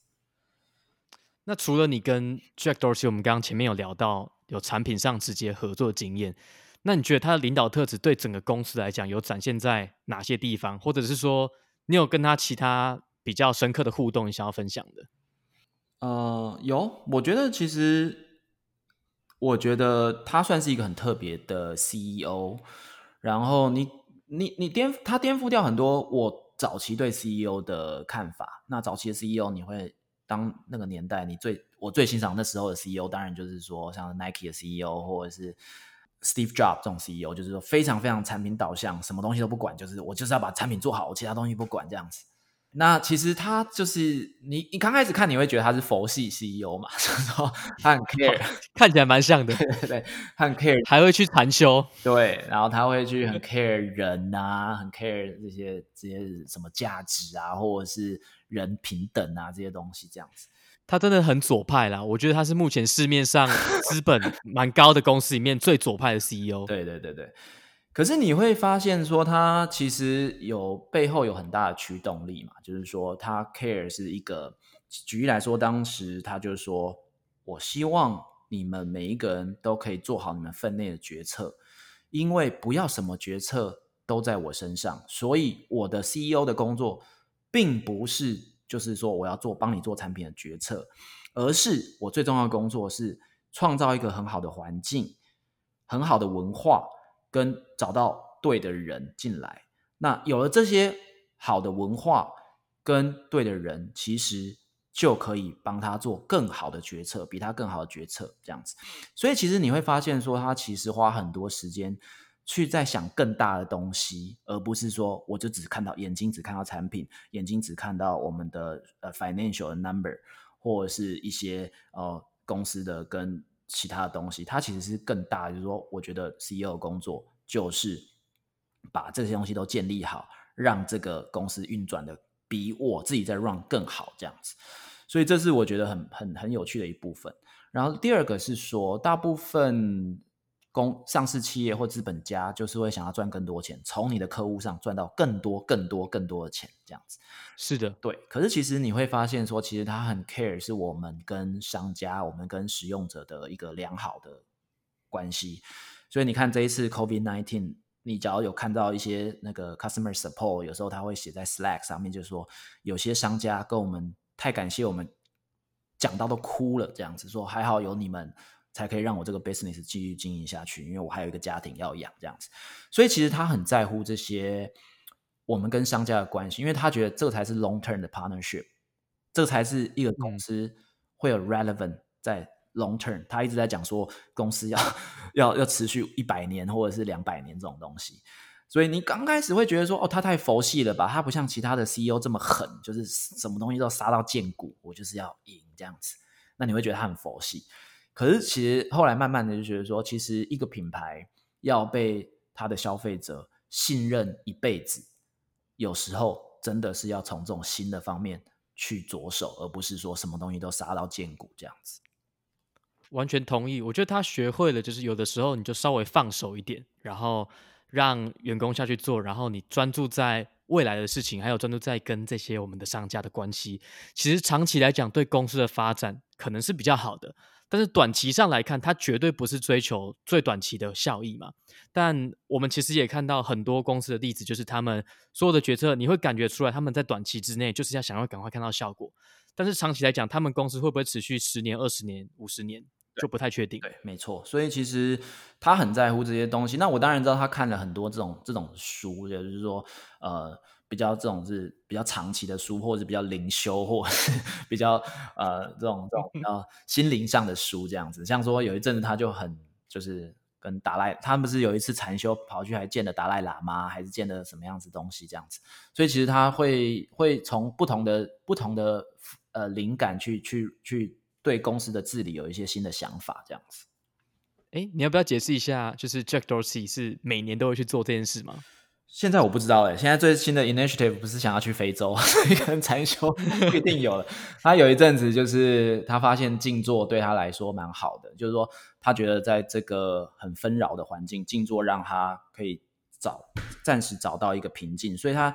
那除了你跟 Jack Dorsey，我们刚刚前面有聊到有产品上直接合作的经验，那你觉得他的领导特质对整个公司来讲有展现在哪些地方？或者是说你有跟他其他比较深刻的互动，你想要分享的？呃，有，我觉得其实我觉得他算是一个很特别的 CEO，然后你你你颠他颠覆掉很多我早期对 CEO 的看法。那早期的 CEO 你会。当那个年代，你最我最欣赏那时候的 CEO，当然就是说像 Nike 的 CEO 或者是 Steve Jobs 这种 CEO，就是说非常非常产品导向，什么东西都不管，就是我就是要把产品做好，我其他东西不管这样子。那其实他就是你，你刚开始看你会觉得他是佛系 CEO 嘛，就是说他很 care，看起来蛮像的，对对对，他很 care，还会去禅修，对，然后他会去很 care 人啊，很 care 这些这些什么价值啊，或者是。人平等啊，这些东西这样子，他真的很左派啦。我觉得他是目前市面上 资本蛮高的公司里面最左派的 CEO。对对对对。可是你会发现说，他其实有背后有很大的驱动力嘛，就是说他 care 是一个，举例来说，当时他就说，我希望你们每一个人都可以做好你们分内的决策，因为不要什么决策都在我身上，所以我的 CEO 的工作。并不是就是说我要做帮你做产品的决策，而是我最重要的工作是创造一个很好的环境、很好的文化，跟找到对的人进来。那有了这些好的文化跟对的人，其实就可以帮他做更好的决策，比他更好的决策这样子。所以其实你会发现说，他其实花很多时间。去在想更大的东西，而不是说我就只看到眼睛只看到产品，眼睛只看到我们的呃 financial number 或者是一些呃公司的跟其他的东西，它其实是更大。就是说，我觉得 CEO 工作就是把这些东西都建立好，让这个公司运转的比我自己在 run 更好这样子。所以这是我觉得很很很有趣的一部分。然后第二个是说，大部分。公上市企业或资本家就是会想要赚更多钱，从你的客户上赚到更多、更多、更多的钱，这样子。是的，对。可是其实你会发现说，其实他很 care 是我们跟商家、我们跟使用者的一个良好的关系。所以你看这一次 COVID-19，你只要有看到一些那个 customer support，有时候他会写在 Slack 上面，就是说有些商家跟我们太感谢我们，讲到都哭了，这样子说还好有你们。才可以让我这个 business 继续经营下去，因为我还有一个家庭要养，这样子。所以其实他很在乎这些我们跟商家的关系，因为他觉得这才是 long term 的 partnership，这才是一个公司会有 relevant 在 long term。他一直在讲说公司要要要持续一百年或者是两百年这种东西。所以你刚开始会觉得说，哦，他太佛系了吧？他不像其他的 CEO 这么狠，就是什么东西都杀到见骨，我就是要赢这样子。那你会觉得他很佛系。可是，其实后来慢慢的就觉得说，其实一个品牌要被他的消费者信任一辈子，有时候真的是要从这种新的方面去着手，而不是说什么东西都杀到见骨这样子。完全同意，我觉得他学会了，就是有的时候你就稍微放手一点，然后让员工下去做，然后你专注在未来的事情，还有专注在跟这些我们的商家的关系。其实长期来讲，对公司的发展可能是比较好的，但是短期上来看，它绝对不是追求最短期的效益嘛。但我们其实也看到很多公司的例子，就是他们所有的决策，你会感觉出来他们在短期之内就是要想要赶快看到效果，但是长期来讲，他们公司会不会持续十年、二十年、五十年？就不太确定。对，没错。所以其实他很在乎这些东西。那我当然知道他看了很多这种这种书，就是说，呃，比较这种是比较长期的书，或者是比较灵修，或者是 比较呃这种这种呃心灵上的书这样子。像说有一阵子他就很就是跟达赖，他不是有一次禅修跑去还见了达赖喇嘛，还是见了什么样子东西这样子。所以其实他会会从不同的不同的呃灵感去去去。对公司的治理有一些新的想法，这样子。哎，你要不要解释一下？就是 Jack Dorsey 是每年都会去做这件事吗？现在我不知道哎。现在最新的 initiative 不是想要去非洲，所以可能禅修 不一定有了。他有一阵子就是他发现静坐对他来说蛮好的，就是说他觉得在这个很纷扰的环境，静坐让他可以找暂时找到一个平静，所以他。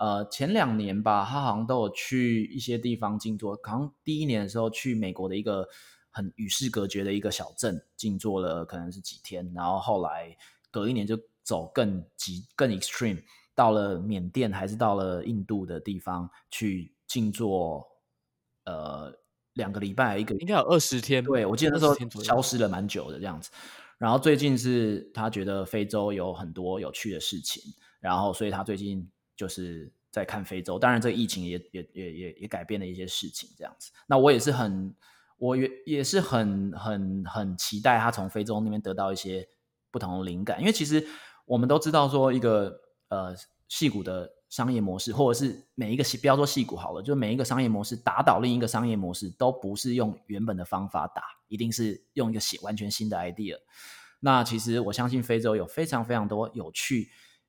呃，前两年吧，他好像都有去一些地方静坐。好像第一年的时候去美国的一个很与世隔绝的一个小镇静坐了，可能是几天。然后后来隔一年就走更极更 extreme，到了缅甸还是到了印度的地方去静坐，呃，两个礼拜一个应该有二十天。对，我记得那时候消失了蛮久的这样子。然后最近是他觉得非洲有很多有趣的事情，然后所以他最近。就是在看非洲，当然这个疫情也也也也也改变了一些事情，这样子。那我也是很，我也也是很很很期待他从非洲那边得到一些不同的灵感，因为其实我们都知道说一个呃矽谷的商业模式，或者是每一个不要说矽谷好了，就每一个商业模式打倒另一个商业模式，都不是用原本的方法打，一定是用一个完全新的 idea。那其实我相信非洲有非常非常多有趣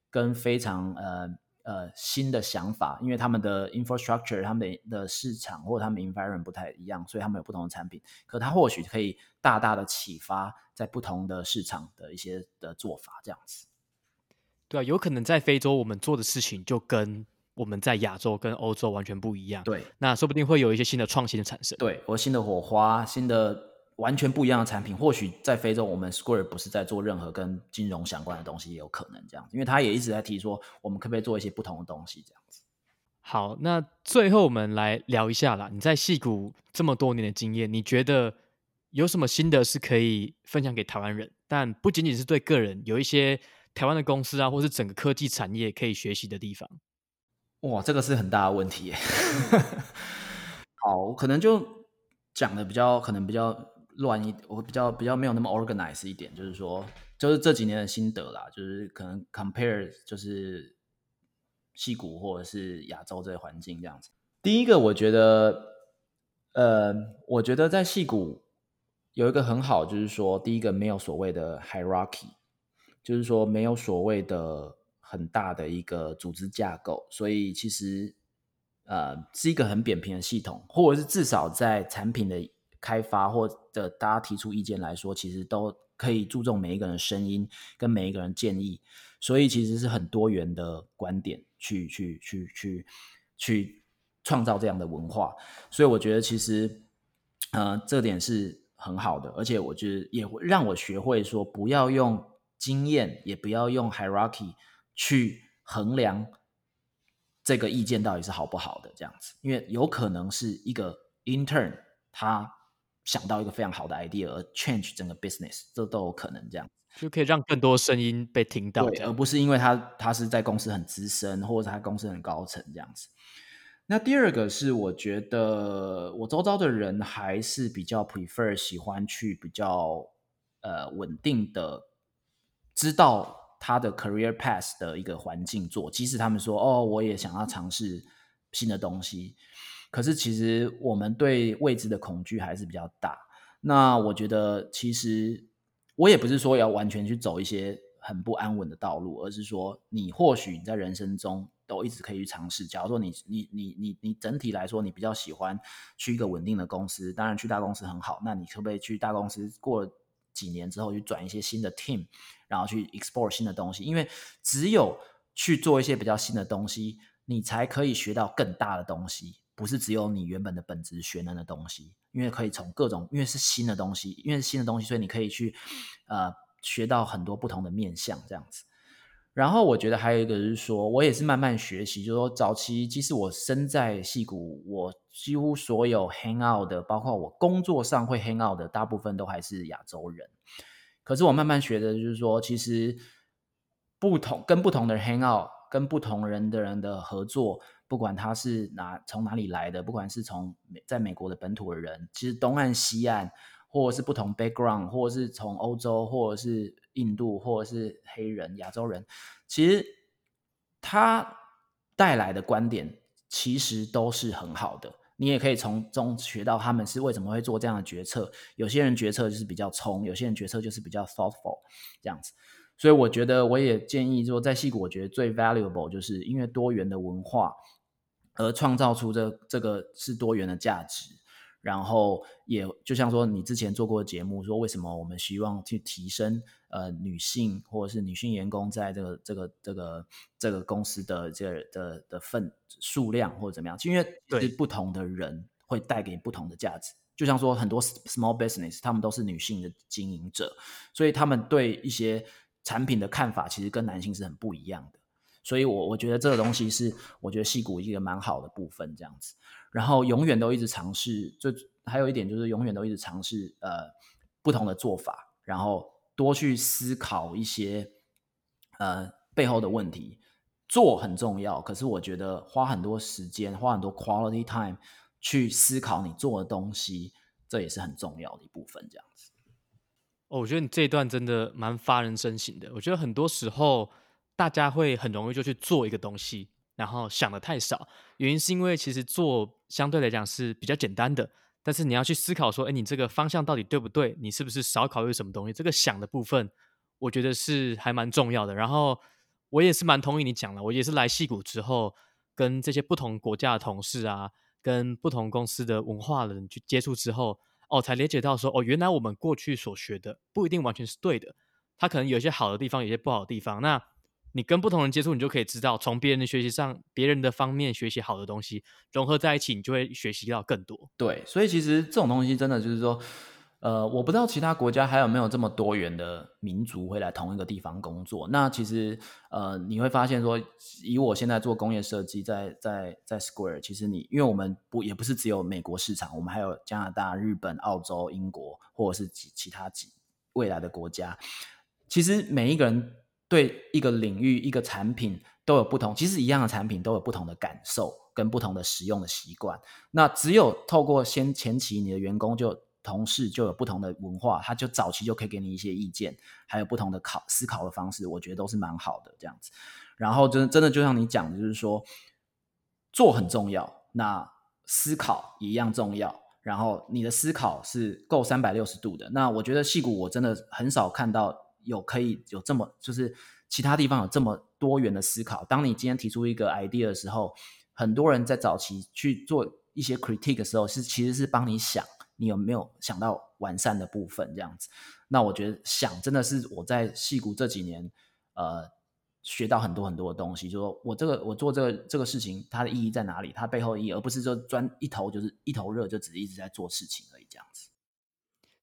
跟非常呃。呃，新的想法，因为他们的 infrastructure、他们的市场或者他们 environment 不太一样，所以他们有不同的产品。可他或许可以大大的启发在不同的市场的一些的做法，这样子。对啊，有可能在非洲我们做的事情就跟我们在亚洲跟欧洲完全不一样。对，那说不定会有一些新的创新的产生。对，或新的火花，新的。完全不一样的产品，或许在非洲，我们 Square 不是在做任何跟金融相关的东西，也有可能这样，因为他也一直在提说，我们可不可以做一些不同的东西这样子。好，那最后我们来聊一下啦，你在戏谷这么多年的经验，你觉得有什么心得是可以分享给台湾人？但不仅仅是对个人，有一些台湾的公司啊，或是整个科技产业可以学习的地方。哇，这个是很大的问题耶。好，我可能就讲的比较，可能比较。乱一，我比较比较没有那么 organized 一点，就是说，就是这几年的心得啦，就是可能 compare 就是戏谷或者是亚洲这个环境这样子。第一个，我觉得，呃，我觉得在戏谷有一个很好，就是说，第一个没有所谓的 hierarchy，就是说没有所谓的很大的一个组织架构，所以其实呃是一个很扁平的系统，或者是至少在产品的。开发或者大家提出意见来说，其实都可以注重每一个人的声音跟每一个人建议，所以其实是很多元的观点去去去去去创造这样的文化。所以我觉得其实呃这点是很好的，而且我觉得也会让我学会说不要用经验，也不要用 hierarchy 去衡量这个意见到底是好不好的这样子，因为有可能是一个 intern 他。想到一个非常好的 idea 而 change 整个 business，这都有可能这样，就可以让更多声音被听到，对，而不是因为他他是在公司很资深，或者他公司很高层这样子。那第二个是，我觉得我周遭的人还是比较 prefer 喜欢去比较呃稳定的，知道他的 career path 的一个环境做，即使他们说哦，我也想要尝试新的东西。可是，其实我们对未知的恐惧还是比较大。那我觉得，其实我也不是说要完全去走一些很不安稳的道路，而是说你或许你在人生中都一直可以去尝试。假如说你你你你你整体来说你比较喜欢去一个稳定的公司，当然去大公司很好。那你可不可以去大公司过几年之后去转一些新的 team，然后去 explore 新的东西？因为只有去做一些比较新的东西，你才可以学到更大的东西，不是只有你原本的本职学能的东西。因为可以从各种，因为是新的东西，因为是新的东西，所以你可以去呃学到很多不同的面向这样子。然后我觉得还有一个是说，我也是慢慢学习，就是说早期即使我身在矽谷，我几乎所有 hang out 的，包括我工作上会 hang out 的，大部分都还是亚洲人。可是我慢慢学的就是说，其实不同跟不同的人 hang out，跟不同人的人的合作。不管他是哪从哪里来的，不管是从在美国的本土的人，其实东岸西岸，或者是不同 background，或者是从欧洲，或者是印度，或者是黑人、亚洲人，其实他带来的观点其实都是很好的。你也可以从中学到他们是为什么会做这样的决策。有些人决策就是比较冲，有些人决策就是比较 thoughtful 这样子。所以我觉得，我也建议说，在戏谷，我觉得最 valuable 就是因为多元的文化。而创造出这这个是多元的价值，然后也就像说你之前做过的节目，说为什么我们希望去提升呃女性或者是女性员工在这个这个这个这个公司的这个的的份数量或者怎么样？因为是不同的人会带给不同的价值。就像说很多 small business，他们都是女性的经营者，所以他们对一些产品的看法其实跟男性是很不一样的。所以我，我我觉得这个东西是我觉得戏骨一个蛮好的部分，这样子。然后永远都一直尝试，就还有一点就是永远都一直尝试呃不同的做法，然后多去思考一些呃背后的问题。做很重要，可是我觉得花很多时间，花很多 quality time 去思考你做的东西，这也是很重要的一部分，这样子。哦，我觉得你这一段真的蛮发人深省的。我觉得很多时候。大家会很容易就去做一个东西，然后想的太少。原因是因为其实做相对来讲是比较简单的，但是你要去思考说，哎，你这个方向到底对不对？你是不是少考虑什么东西？这个想的部分，我觉得是还蛮重要的。然后我也是蛮同意你讲的，我也是来矽谷之后，跟这些不同国家的同事啊，跟不同公司的文化人去接触之后，哦，才了解到说，哦，原来我们过去所学的不一定完全是对的，它可能有些好的地方，有些不好的地方。那你跟不同人接触，你就可以知道从别人的学习上，别人的方面学习好的东西融合在一起，你就会学习到更多。对，所以其实这种东西真的就是说，呃，我不知道其他国家还有没有这么多元的民族会来同一个地方工作。那其实，呃，你会发现说，以我现在做工业设计，在在在 Square，其实你因为我们不也不是只有美国市场，我们还有加拿大、日本、澳洲、英国，或者是其其他几未来的国家。其实每一个人。对一个领域、一个产品都有不同，其实一样的产品都有不同的感受跟不同的使用的习惯。那只有透过先前期你的员工就同事就有不同的文化，他就早期就可以给你一些意见，还有不同的考思考的方式，我觉得都是蛮好的这样子。然后真真的就像你讲的，就是说做很重要，那思考也一样重要。然后你的思考是够三百六十度的。那我觉得戏骨我真的很少看到。有可以有这么，就是其他地方有这么多元的思考。当你今天提出一个 idea 的时候，很多人在早期去做一些 critique 的时候，是其实是帮你想，你有没有想到完善的部分这样子。那我觉得想真的是我在戏谷这几年，呃，学到很多很多的东西。就说我这个我做这个这个事情，它的意义在哪里？它背后意义，而不是说专一头就是一头热，就只是一直在做事情而已这样子。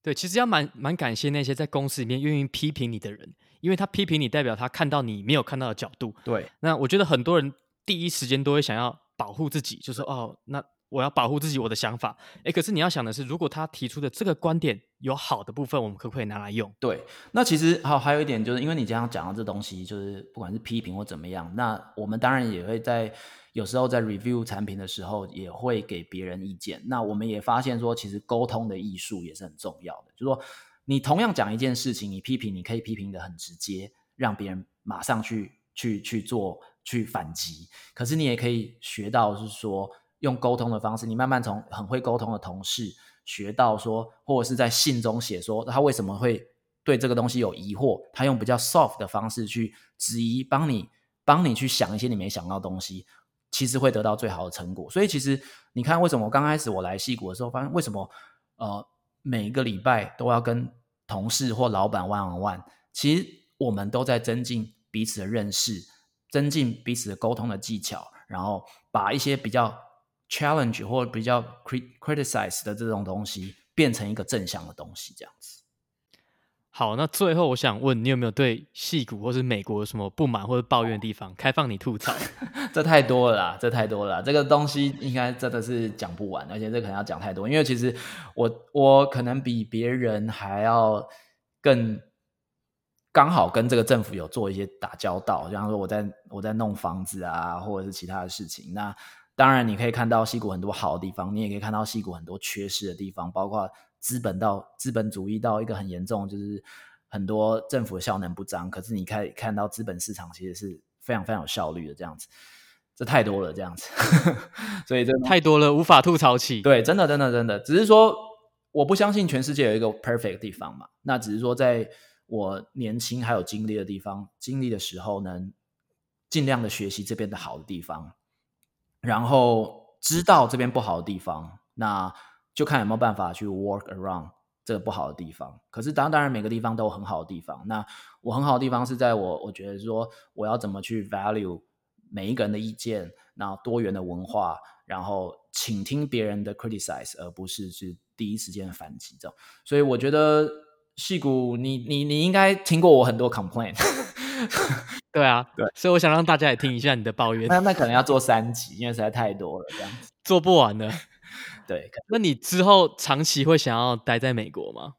对，其实要蛮蛮感谢那些在公司里面愿意批评你的人，因为他批评你，代表他看到你没有看到的角度。对，那我觉得很多人第一时间都会想要保护自己，就是说哦，那我要保护自己，我的想法。诶，可是你要想的是，如果他提出的这个观点有好的部分，我们可不可以拿来用？对，那其实好还有一点就是，因为你这样讲到这东西，就是不管是批评或怎么样，那我们当然也会在。有时候在 review 产品的时候，也会给别人意见。那我们也发现说，其实沟通的艺术也是很重要的。就是说，你同样讲一件事情，你批评，你可以批评得很直接，让别人马上去去去做去反击。可是你也可以学到，是说用沟通的方式，你慢慢从很会沟通的同事学到说，或者是在信中写说他为什么会对这个东西有疑惑，他用比较 soft 的方式去质疑，帮你帮你去想一些你没想到的东西，其实会得到最好的成果。所以其实你看，为什么我刚开始我来戏谷的时候，发现为什么呃每一个礼拜都要跟同事或老板 one on one，其实我们都在增进彼此的认识，增进彼此的沟通的技巧，然后把一些比较 challenge 或比较 criticize 的这种东西变成一个正向的东西，这样子。好，那最后我想问你有没有对戏骨或是美国有什么不满或者抱怨的地方？开放你吐槽。这太多了啦，这太多了啦，这个东西应该真的是讲不完，而且这可能要讲太多，因为其实我我可能比别人还要更刚好跟这个政府有做一些打交道，比方说我在我在弄房子啊，或者是其他的事情。那当然你可以看到西谷很多好的地方，你也可以看到西谷很多缺失的地方，包括。资本到资本主义到一个很严重，就是很多政府的效能不彰。可是你可以看到资本市场其实是非常非常有效率的，这样子，这太多了，这样子，所以这太多了，无法吐槽起。对，真的，真的，真的，只是说我不相信全世界有一个 perfect 的地方嘛。那只是说，在我年轻还有经历的地方，经历的时候能，尽量的学习这边的好的地方，然后知道这边不好的地方，那。就看有没有办法去 work around 这个不好的地方。可是当当然每个地方都有很好的地方。那我很好的地方是在我我觉得说我要怎么去 value 每一个人的意见，然后多元的文化，然后倾听别人的 criticize，而不是是第一时间反击这种。所以我觉得矽谷，你你你应该听过我很多 complaint。对啊，对，所以我想让大家也听一下你的抱怨。那那可能要做三集，因为实在太多了，这样子 做不完的。对，那你之后长期会想要待在美国吗？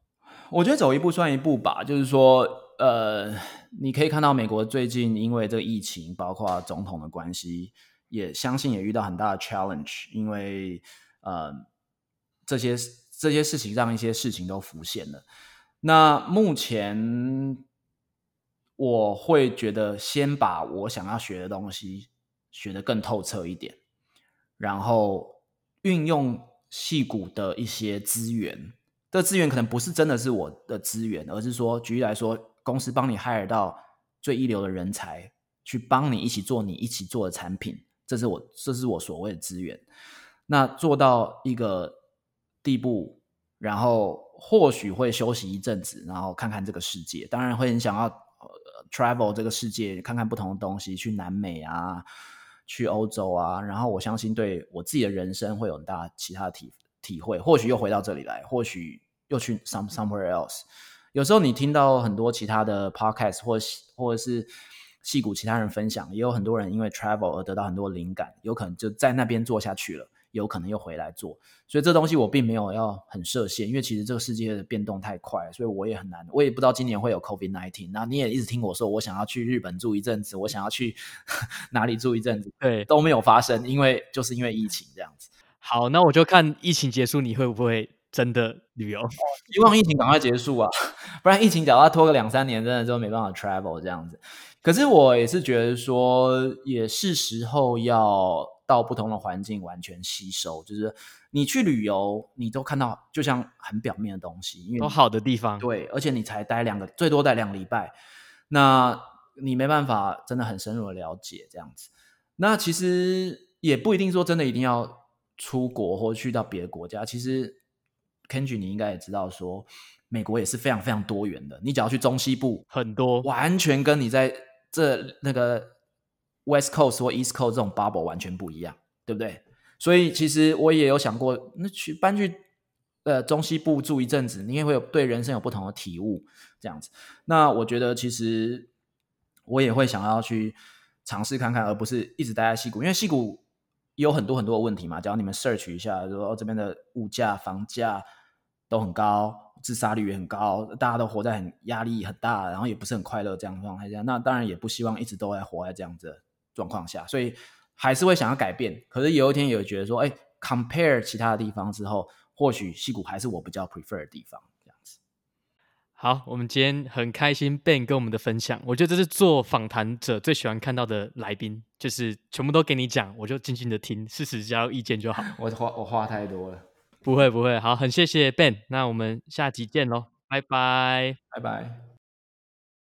我觉得走一步算一步吧，就是说，呃，你可以看到美国最近因为这个疫情，包括总统的关系，也相信也遇到很大的 challenge，因为呃，这些这些事情让一些事情都浮现了。那目前我会觉得，先把我想要学的东西学得更透彻一点，然后运用。戏骨的一些资源，这资源可能不是真的是我的资源，而是说，举例来说，公司帮你 hire 到最一流的人才，去帮你一起做你一起做的产品，这是我这是我所谓的资源。那做到一个地步，然后或许会休息一阵子，然后看看这个世界，当然会很想要 travel 这个世界，看看不同的东西，去南美啊。去欧洲啊，然后我相信对我自己的人生会有很大其他的体体会，或许又回到这里来，或许又去 some somewhere else。有时候你听到很多其他的 podcast 或或者是戏骨其他人分享，也有很多人因为 travel 而得到很多灵感，有可能就在那边做下去了。有可能又回来做，所以这东西我并没有要很设限，因为其实这个世界的变动太快，所以我也很难，我也不知道今年会有 COVID-19。那你也一直听我说，我想要去日本住一阵子，我想要去 哪里住一阵子，对，都没有发生，因为就是因为疫情这样子。好，那我就看疫情结束，你会不会真的旅游？希望疫情赶快结束啊，不然疫情只要拖个两三年，真的就没办法 travel 这样子。可是我也是觉得说，也是时候要。到不同的环境完全吸收，就是你去旅游，你都看到就像很表面的东西，因为有好的地方，对，而且你才待两个，最多待两个礼拜，那你没办法真的很深入的了解这样子。那其实也不一定说真的一定要出国或去到别的国家。其实 Kenji 你应该也知道说，美国也是非常非常多元的。你只要去中西部，很多完全跟你在这那个。West Coast 或 East Coast 这种 bubble 完全不一样，对不对？所以其实我也有想过，那去搬去呃中西部住一阵子，你也会有对人生有不同的体悟，这样子。那我觉得其实我也会想要去尝试看看，而不是一直待在西谷，因为西谷有很多很多的问题嘛。只要你们 search 一下，说这边的物价、房价都很高，自杀率也很高，大家都活在很压力很大，然后也不是很快乐这样的状态下。那当然也不希望一直都在活在这样子。状况下，所以还是会想要改变。可是有一天也有觉得说，哎，compare 其他的地方之后，或许西谷还是我比较 prefer 的地方。这样子。好，我们今天很开心 Ben 跟我们的分享。我觉得这是做访谈者最喜欢看到的来宾，就是全部都给你讲，我就静静的听，事实加入意见就好。我话我话太多了，不会不会。好，很谢谢 Ben，那我们下集见喽。拜拜，拜拜。